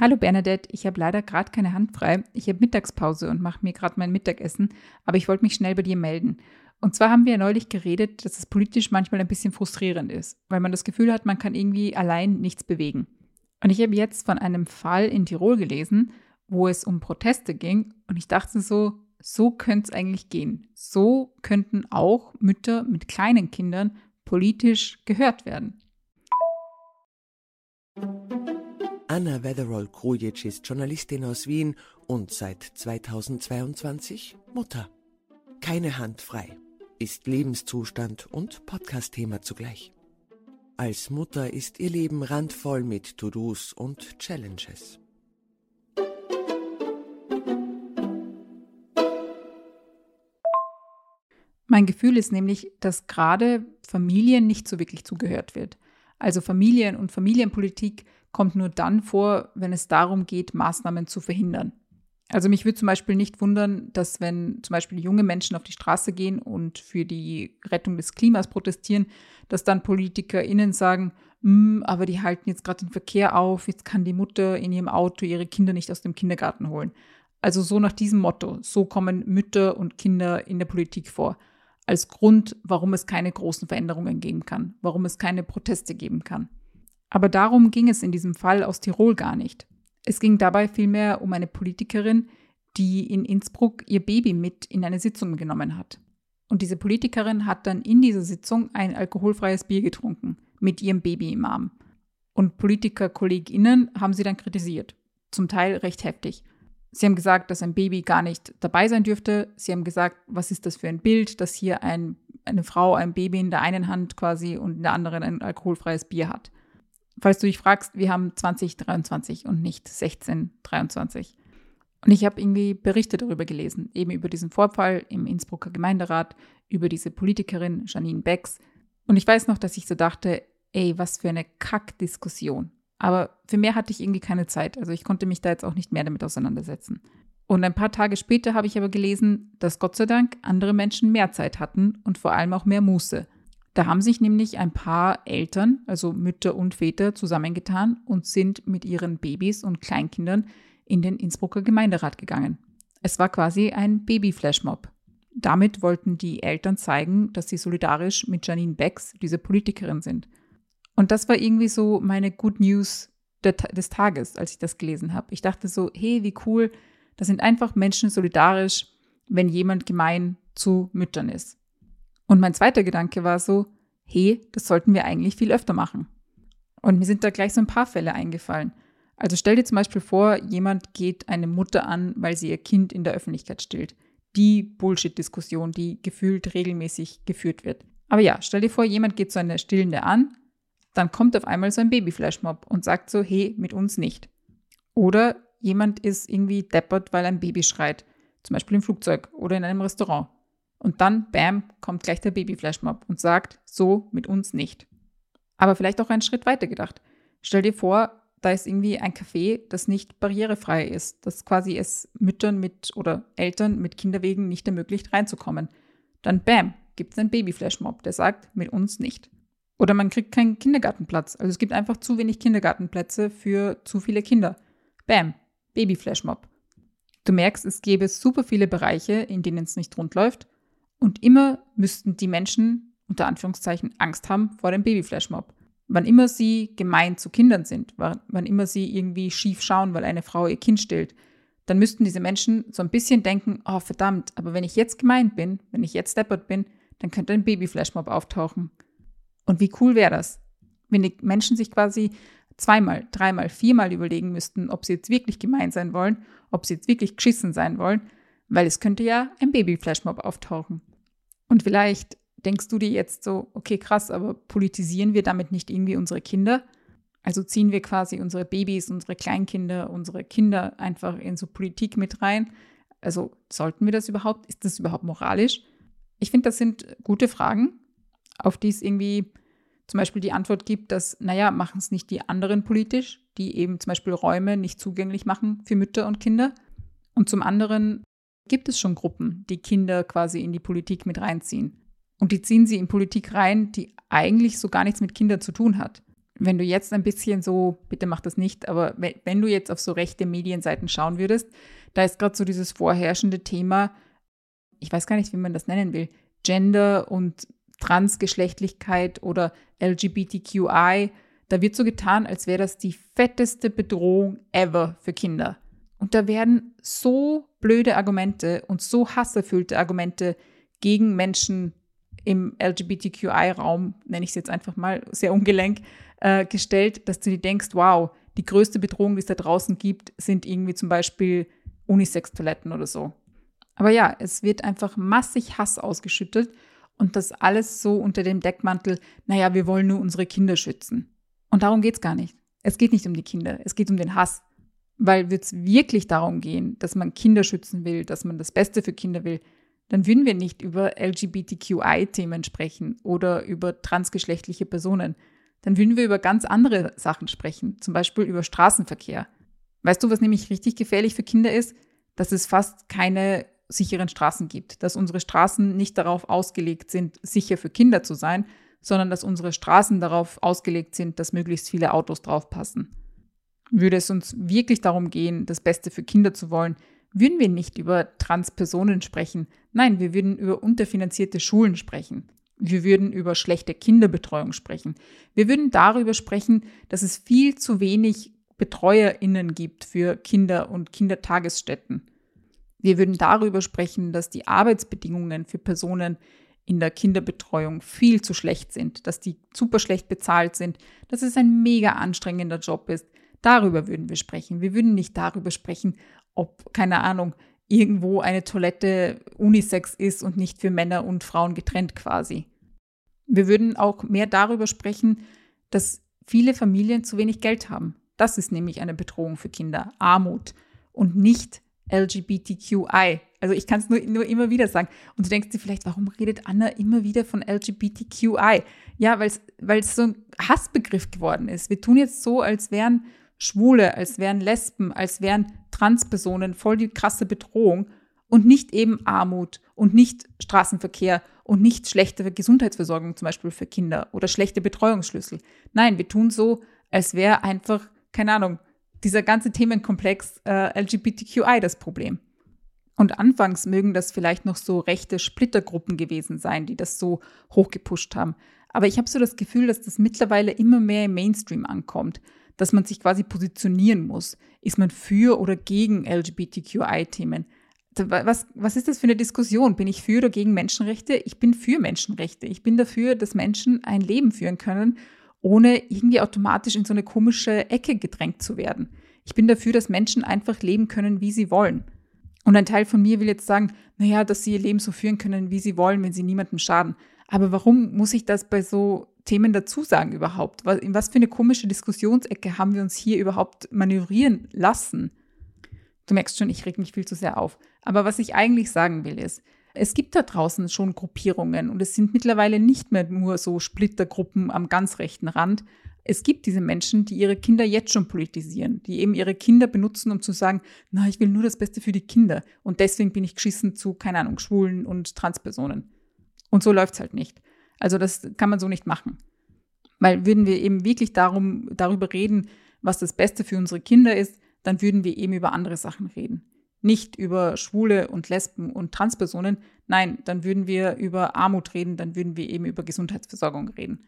Hallo Bernadette, ich habe leider gerade keine Hand frei. Ich habe Mittagspause und mache mir gerade mein Mittagessen, aber ich wollte mich schnell bei dir melden. Und zwar haben wir ja neulich geredet, dass es politisch manchmal ein bisschen frustrierend ist, weil man das Gefühl hat, man kann irgendwie allein nichts bewegen. Und ich habe jetzt von einem Fall in Tirol gelesen, wo es um Proteste ging und ich dachte so, so könnte es eigentlich gehen. So könnten auch Mütter mit kleinen Kindern politisch gehört werden. Anna Wetherall-Krujic ist Journalistin aus Wien und seit 2022 Mutter. Keine Hand frei ist Lebenszustand und Podcast-Thema zugleich. Als Mutter ist ihr Leben randvoll mit To-Dos und Challenges. Mein Gefühl ist nämlich, dass gerade Familien nicht so wirklich zugehört wird. Also Familien und Familienpolitik kommt nur dann vor, wenn es darum geht, Maßnahmen zu verhindern. Also mich würde zum Beispiel nicht wundern, dass wenn zum Beispiel junge Menschen auf die Straße gehen und für die Rettung des Klimas protestieren, dass dann PolitikerInnen sagen, hm, aber die halten jetzt gerade den Verkehr auf, jetzt kann die Mutter in ihrem Auto ihre Kinder nicht aus dem Kindergarten holen. Also so nach diesem Motto, so kommen Mütter und Kinder in der Politik vor. Als Grund, warum es keine großen Veränderungen geben kann, warum es keine Proteste geben kann. Aber darum ging es in diesem Fall aus Tirol gar nicht. Es ging dabei vielmehr um eine Politikerin, die in Innsbruck ihr Baby mit in eine Sitzung genommen hat. Und diese Politikerin hat dann in dieser Sitzung ein alkoholfreies Bier getrunken, mit ihrem Baby im Arm. Und PolitikerkollegInnen haben sie dann kritisiert, zum Teil recht heftig. Sie haben gesagt, dass ein Baby gar nicht dabei sein dürfte. Sie haben gesagt, was ist das für ein Bild, dass hier ein, eine Frau ein Baby in der einen Hand quasi und in der anderen ein alkoholfreies Bier hat falls du dich fragst, wir haben 2023 und nicht 1623. Und ich habe irgendwie Berichte darüber gelesen, eben über diesen Vorfall im Innsbrucker Gemeinderat, über diese Politikerin Janine Becks. Und ich weiß noch, dass ich so dachte, ey, was für eine Kackdiskussion. Aber für mehr hatte ich irgendwie keine Zeit. Also ich konnte mich da jetzt auch nicht mehr damit auseinandersetzen. Und ein paar Tage später habe ich aber gelesen, dass Gott sei Dank andere Menschen mehr Zeit hatten und vor allem auch mehr Muße. Da haben sich nämlich ein paar Eltern, also Mütter und Väter, zusammengetan und sind mit ihren Babys und Kleinkindern in den Innsbrucker Gemeinderat gegangen. Es war quasi ein Baby-Flashmob. Damit wollten die Eltern zeigen, dass sie solidarisch mit Janine Becks, diese Politikerin, sind. Und das war irgendwie so meine Good News des Tages, als ich das gelesen habe. Ich dachte so, hey, wie cool, da sind einfach Menschen solidarisch, wenn jemand gemein zu Müttern ist. Und mein zweiter Gedanke war so, hey, das sollten wir eigentlich viel öfter machen. Und mir sind da gleich so ein paar Fälle eingefallen. Also stell dir zum Beispiel vor, jemand geht eine Mutter an, weil sie ihr Kind in der Öffentlichkeit stillt. Die Bullshit-Diskussion, die gefühlt regelmäßig geführt wird. Aber ja, stell dir vor, jemand geht so eine Stillende an, dann kommt auf einmal so ein Babyflashmob und sagt so, hey, mit uns nicht. Oder jemand ist irgendwie deppert, weil ein Baby schreit. Zum Beispiel im Flugzeug oder in einem Restaurant. Und dann, bam, kommt gleich der Babyflashmob und sagt, so mit uns nicht. Aber vielleicht auch einen Schritt weiter gedacht. Stell dir vor, da ist irgendwie ein Café, das nicht barrierefrei ist, das quasi es Müttern mit oder Eltern mit Kinderwegen nicht ermöglicht, reinzukommen. Dann, bam, gibt es einen Babyflashmob, der sagt, mit uns nicht. Oder man kriegt keinen Kindergartenplatz. Also es gibt einfach zu wenig Kindergartenplätze für zu viele Kinder. Bam, Babyflashmob. Du merkst, es gäbe super viele Bereiche, in denen es nicht rund läuft und immer müssten die Menschen unter Anführungszeichen Angst haben vor dem Babyflashmob. Wann immer sie gemein zu Kindern sind, wann immer sie irgendwie schief schauen, weil eine Frau ihr Kind stillt, dann müssten diese Menschen so ein bisschen denken, oh verdammt, aber wenn ich jetzt gemeint bin, wenn ich jetzt deppert bin, dann könnte ein Babyflashmob auftauchen. Und wie cool wäre das, wenn die Menschen sich quasi zweimal, dreimal, viermal überlegen müssten, ob sie jetzt wirklich gemein sein wollen, ob sie jetzt wirklich geschissen sein wollen, weil es könnte ja ein Babyflashmob auftauchen. Und vielleicht denkst du dir jetzt so, okay, krass, aber politisieren wir damit nicht irgendwie unsere Kinder? Also ziehen wir quasi unsere Babys, unsere Kleinkinder, unsere Kinder einfach in so Politik mit rein? Also sollten wir das überhaupt? Ist das überhaupt moralisch? Ich finde, das sind gute Fragen, auf die es irgendwie zum Beispiel die Antwort gibt, dass, naja, machen es nicht die anderen politisch, die eben zum Beispiel Räume nicht zugänglich machen für Mütter und Kinder. Und zum anderen gibt es schon Gruppen, die Kinder quasi in die Politik mit reinziehen. Und die ziehen sie in Politik rein, die eigentlich so gar nichts mit Kindern zu tun hat. wenn du jetzt ein bisschen so, bitte mach das nicht, aber wenn, du jetzt auf so rechte Medienseiten schauen würdest, da ist gerade so dieses vorherrschende Thema, ich weiß gar nicht, wie man das nennen will, Gender und Transgeschlechtlichkeit oder LGBTQI. Da wird so getan, als wäre das die fetteste Bedrohung ever für Kinder. Und da werden so blöde Argumente und so hasserfüllte Argumente gegen Menschen im LGBTQI-Raum, nenne ich es jetzt einfach mal sehr ungelenk, äh, gestellt, dass du dir denkst, wow, die größte Bedrohung, die es da draußen gibt, sind irgendwie zum Beispiel Unisex-Toiletten oder so. Aber ja, es wird einfach massig Hass ausgeschüttet und das alles so unter dem Deckmantel, naja, wir wollen nur unsere Kinder schützen. Und darum geht es gar nicht. Es geht nicht um die Kinder, es geht um den Hass. Weil wird es wirklich darum gehen, dass man Kinder schützen will, dass man das Beste für Kinder will, dann würden wir nicht über LGBTQI-Themen sprechen oder über transgeschlechtliche Personen. Dann würden wir über ganz andere Sachen sprechen, zum Beispiel über Straßenverkehr. Weißt du, was nämlich richtig gefährlich für Kinder ist? Dass es fast keine sicheren Straßen gibt, dass unsere Straßen nicht darauf ausgelegt sind, sicher für Kinder zu sein, sondern dass unsere Straßen darauf ausgelegt sind, dass möglichst viele Autos draufpassen. Würde es uns wirklich darum gehen, das Beste für Kinder zu wollen, würden wir nicht über Transpersonen sprechen. Nein, wir würden über unterfinanzierte Schulen sprechen. Wir würden über schlechte Kinderbetreuung sprechen. Wir würden darüber sprechen, dass es viel zu wenig BetreuerInnen gibt für Kinder und Kindertagesstätten. Wir würden darüber sprechen, dass die Arbeitsbedingungen für Personen in der Kinderbetreuung viel zu schlecht sind, dass die super schlecht bezahlt sind, dass es ein mega anstrengender Job ist. Darüber würden wir sprechen. Wir würden nicht darüber sprechen, ob, keine Ahnung, irgendwo eine Toilette unisex ist und nicht für Männer und Frauen getrennt quasi. Wir würden auch mehr darüber sprechen, dass viele Familien zu wenig Geld haben. Das ist nämlich eine Bedrohung für Kinder, Armut und nicht LGBTQI. Also ich kann es nur, nur immer wieder sagen. Und du denkst dir vielleicht, warum redet Anna immer wieder von LGBTQI? Ja, weil es so ein Hassbegriff geworden ist. Wir tun jetzt so, als wären Schwule, als wären Lesben, als wären Transpersonen voll die krasse Bedrohung und nicht eben Armut und nicht Straßenverkehr und nicht schlechte Gesundheitsversorgung zum Beispiel für Kinder oder schlechte Betreuungsschlüssel. Nein, wir tun so, als wäre einfach, keine Ahnung, dieser ganze Themenkomplex äh, LGBTQI das Problem. Und anfangs mögen das vielleicht noch so rechte Splittergruppen gewesen sein, die das so hochgepusht haben. Aber ich habe so das Gefühl, dass das mittlerweile immer mehr im Mainstream ankommt, dass man sich quasi positionieren muss. Ist man für oder gegen LGBTQI-Themen? Was, was ist das für eine Diskussion? Bin ich für oder gegen Menschenrechte? Ich bin für Menschenrechte. Ich bin dafür, dass Menschen ein Leben führen können ohne irgendwie automatisch in so eine komische Ecke gedrängt zu werden. Ich bin dafür, dass Menschen einfach leben können, wie sie wollen. Und ein Teil von mir will jetzt sagen, naja, dass sie ihr Leben so führen können, wie sie wollen, wenn sie niemandem schaden. Aber warum muss ich das bei so Themen dazu sagen überhaupt? In was für eine komische Diskussionsecke haben wir uns hier überhaupt manövrieren lassen? Du merkst schon, ich reg mich viel zu sehr auf. Aber was ich eigentlich sagen will, ist, es gibt da draußen schon Gruppierungen und es sind mittlerweile nicht mehr nur so Splittergruppen am ganz rechten Rand. Es gibt diese Menschen, die ihre Kinder jetzt schon politisieren, die eben ihre Kinder benutzen, um zu sagen, na, ich will nur das Beste für die Kinder und deswegen bin ich geschissen zu, keine Ahnung, Schwulen und Transpersonen. Und so läuft es halt nicht. Also das kann man so nicht machen. Weil würden wir eben wirklich darum, darüber reden, was das Beste für unsere Kinder ist, dann würden wir eben über andere Sachen reden nicht über Schwule und Lesben und Transpersonen. Nein, dann würden wir über Armut reden, dann würden wir eben über Gesundheitsversorgung reden.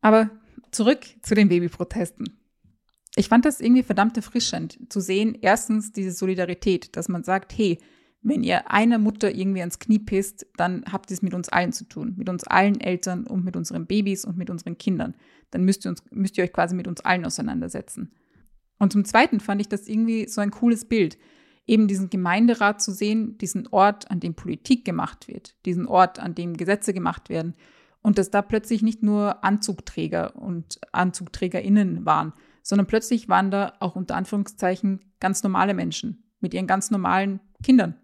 Aber zurück zu den Babyprotesten. Ich fand das irgendwie verdammt erfrischend zu sehen, erstens diese Solidarität, dass man sagt, hey, wenn ihr einer Mutter irgendwie ans Knie pisst, dann habt ihr es mit uns allen zu tun, mit uns allen Eltern und mit unseren Babys und mit unseren Kindern. Dann müsst ihr, uns, müsst ihr euch quasi mit uns allen auseinandersetzen. Und zum Zweiten fand ich das irgendwie so ein cooles Bild eben diesen Gemeinderat zu sehen, diesen Ort, an dem Politik gemacht wird, diesen Ort, an dem Gesetze gemacht werden und dass da plötzlich nicht nur Anzugträger und Anzugträgerinnen waren, sondern plötzlich waren da auch unter Anführungszeichen ganz normale Menschen mit ihren ganz normalen Kindern.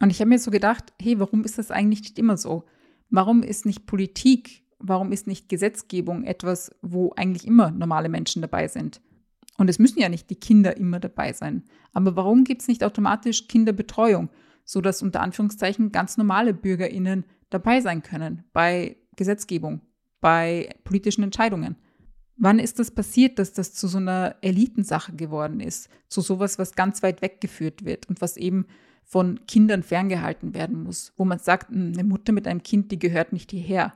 Und ich habe mir so gedacht, hey, warum ist das eigentlich nicht immer so? Warum ist nicht Politik, warum ist nicht Gesetzgebung etwas, wo eigentlich immer normale Menschen dabei sind? Und es müssen ja nicht die Kinder immer dabei sein. Aber warum gibt es nicht automatisch Kinderbetreuung, sodass unter Anführungszeichen ganz normale BürgerInnen dabei sein können bei Gesetzgebung, bei politischen Entscheidungen? Wann ist das passiert, dass das zu so einer Elitensache geworden ist? Zu sowas, was ganz weit weggeführt wird und was eben von Kindern ferngehalten werden muss, wo man sagt, hm, eine Mutter mit einem Kind, die gehört nicht hierher.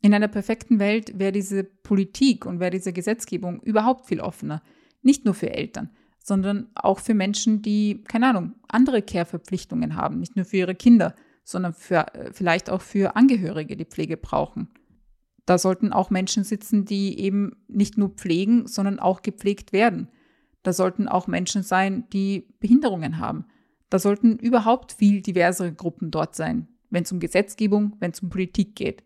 In einer perfekten Welt wäre diese Politik und wäre diese Gesetzgebung überhaupt viel offener. Nicht nur für Eltern, sondern auch für Menschen, die, keine Ahnung, andere Care-Verpflichtungen haben. Nicht nur für ihre Kinder, sondern für, äh, vielleicht auch für Angehörige, die Pflege brauchen. Da sollten auch Menschen sitzen, die eben nicht nur pflegen, sondern auch gepflegt werden. Da sollten auch Menschen sein, die Behinderungen haben. Da sollten überhaupt viel diversere Gruppen dort sein, wenn es um Gesetzgebung, wenn es um Politik geht.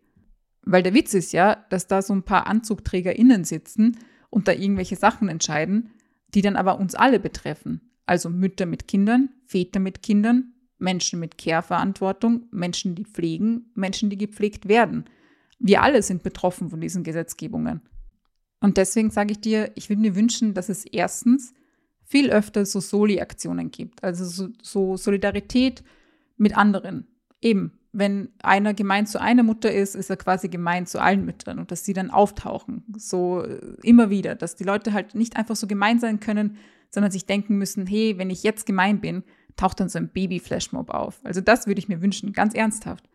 Weil der Witz ist ja, dass da so ein paar AnzugträgerInnen sitzen und da irgendwelche Sachen entscheiden, die dann aber uns alle betreffen. Also Mütter mit Kindern, Väter mit Kindern, Menschen mit Care-Verantwortung, Menschen, die pflegen, Menschen, die gepflegt werden. Wir alle sind betroffen von diesen Gesetzgebungen. Und deswegen sage ich dir, ich würde mir wünschen, dass es erstens viel öfter so Soli-Aktionen gibt, also so, so Solidarität mit anderen. Eben, wenn einer gemein zu einer Mutter ist, ist er quasi gemein zu allen Müttern und dass sie dann auftauchen. So äh, immer wieder, dass die Leute halt nicht einfach so gemein sein können, sondern sich denken müssen, hey, wenn ich jetzt gemein bin, taucht dann so ein Baby-Flashmob auf. Also das würde ich mir wünschen, ganz ernsthaft.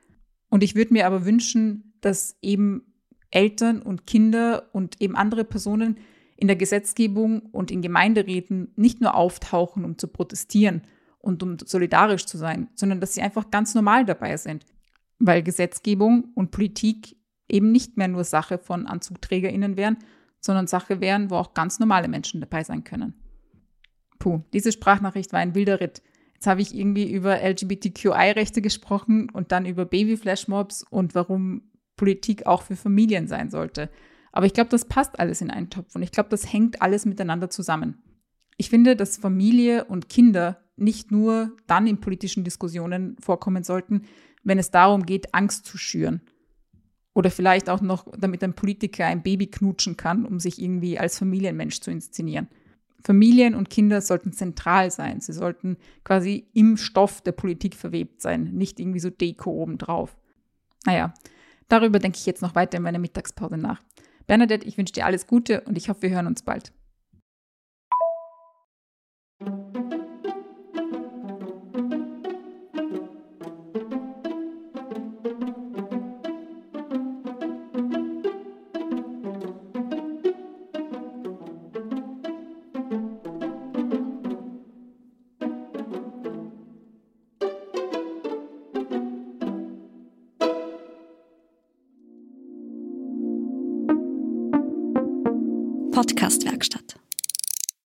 Und ich würde mir aber wünschen, dass eben Eltern und Kinder und eben andere Personen in der Gesetzgebung und in Gemeinderäten nicht nur auftauchen, um zu protestieren und um solidarisch zu sein, sondern dass sie einfach ganz normal dabei sind, weil Gesetzgebung und Politik eben nicht mehr nur Sache von Anzugträgerinnen wären, sondern Sache wären, wo auch ganz normale Menschen dabei sein können. Puh, diese Sprachnachricht war ein wilder Ritt. Jetzt habe ich irgendwie über LGBTQI-Rechte gesprochen und dann über Baby-Flashmobs und warum Politik auch für Familien sein sollte. Aber ich glaube, das passt alles in einen Topf und ich glaube, das hängt alles miteinander zusammen. Ich finde, dass Familie und Kinder nicht nur dann in politischen Diskussionen vorkommen sollten, wenn es darum geht, Angst zu schüren. Oder vielleicht auch noch, damit ein Politiker ein Baby knutschen kann, um sich irgendwie als Familienmensch zu inszenieren. Familien und Kinder sollten zentral sein. Sie sollten quasi im Stoff der Politik verwebt sein, nicht irgendwie so Deko obendrauf. Naja, darüber denke ich jetzt noch weiter in meiner Mittagspause nach. Bernadette, ich wünsche dir alles Gute und ich hoffe, wir hören uns bald.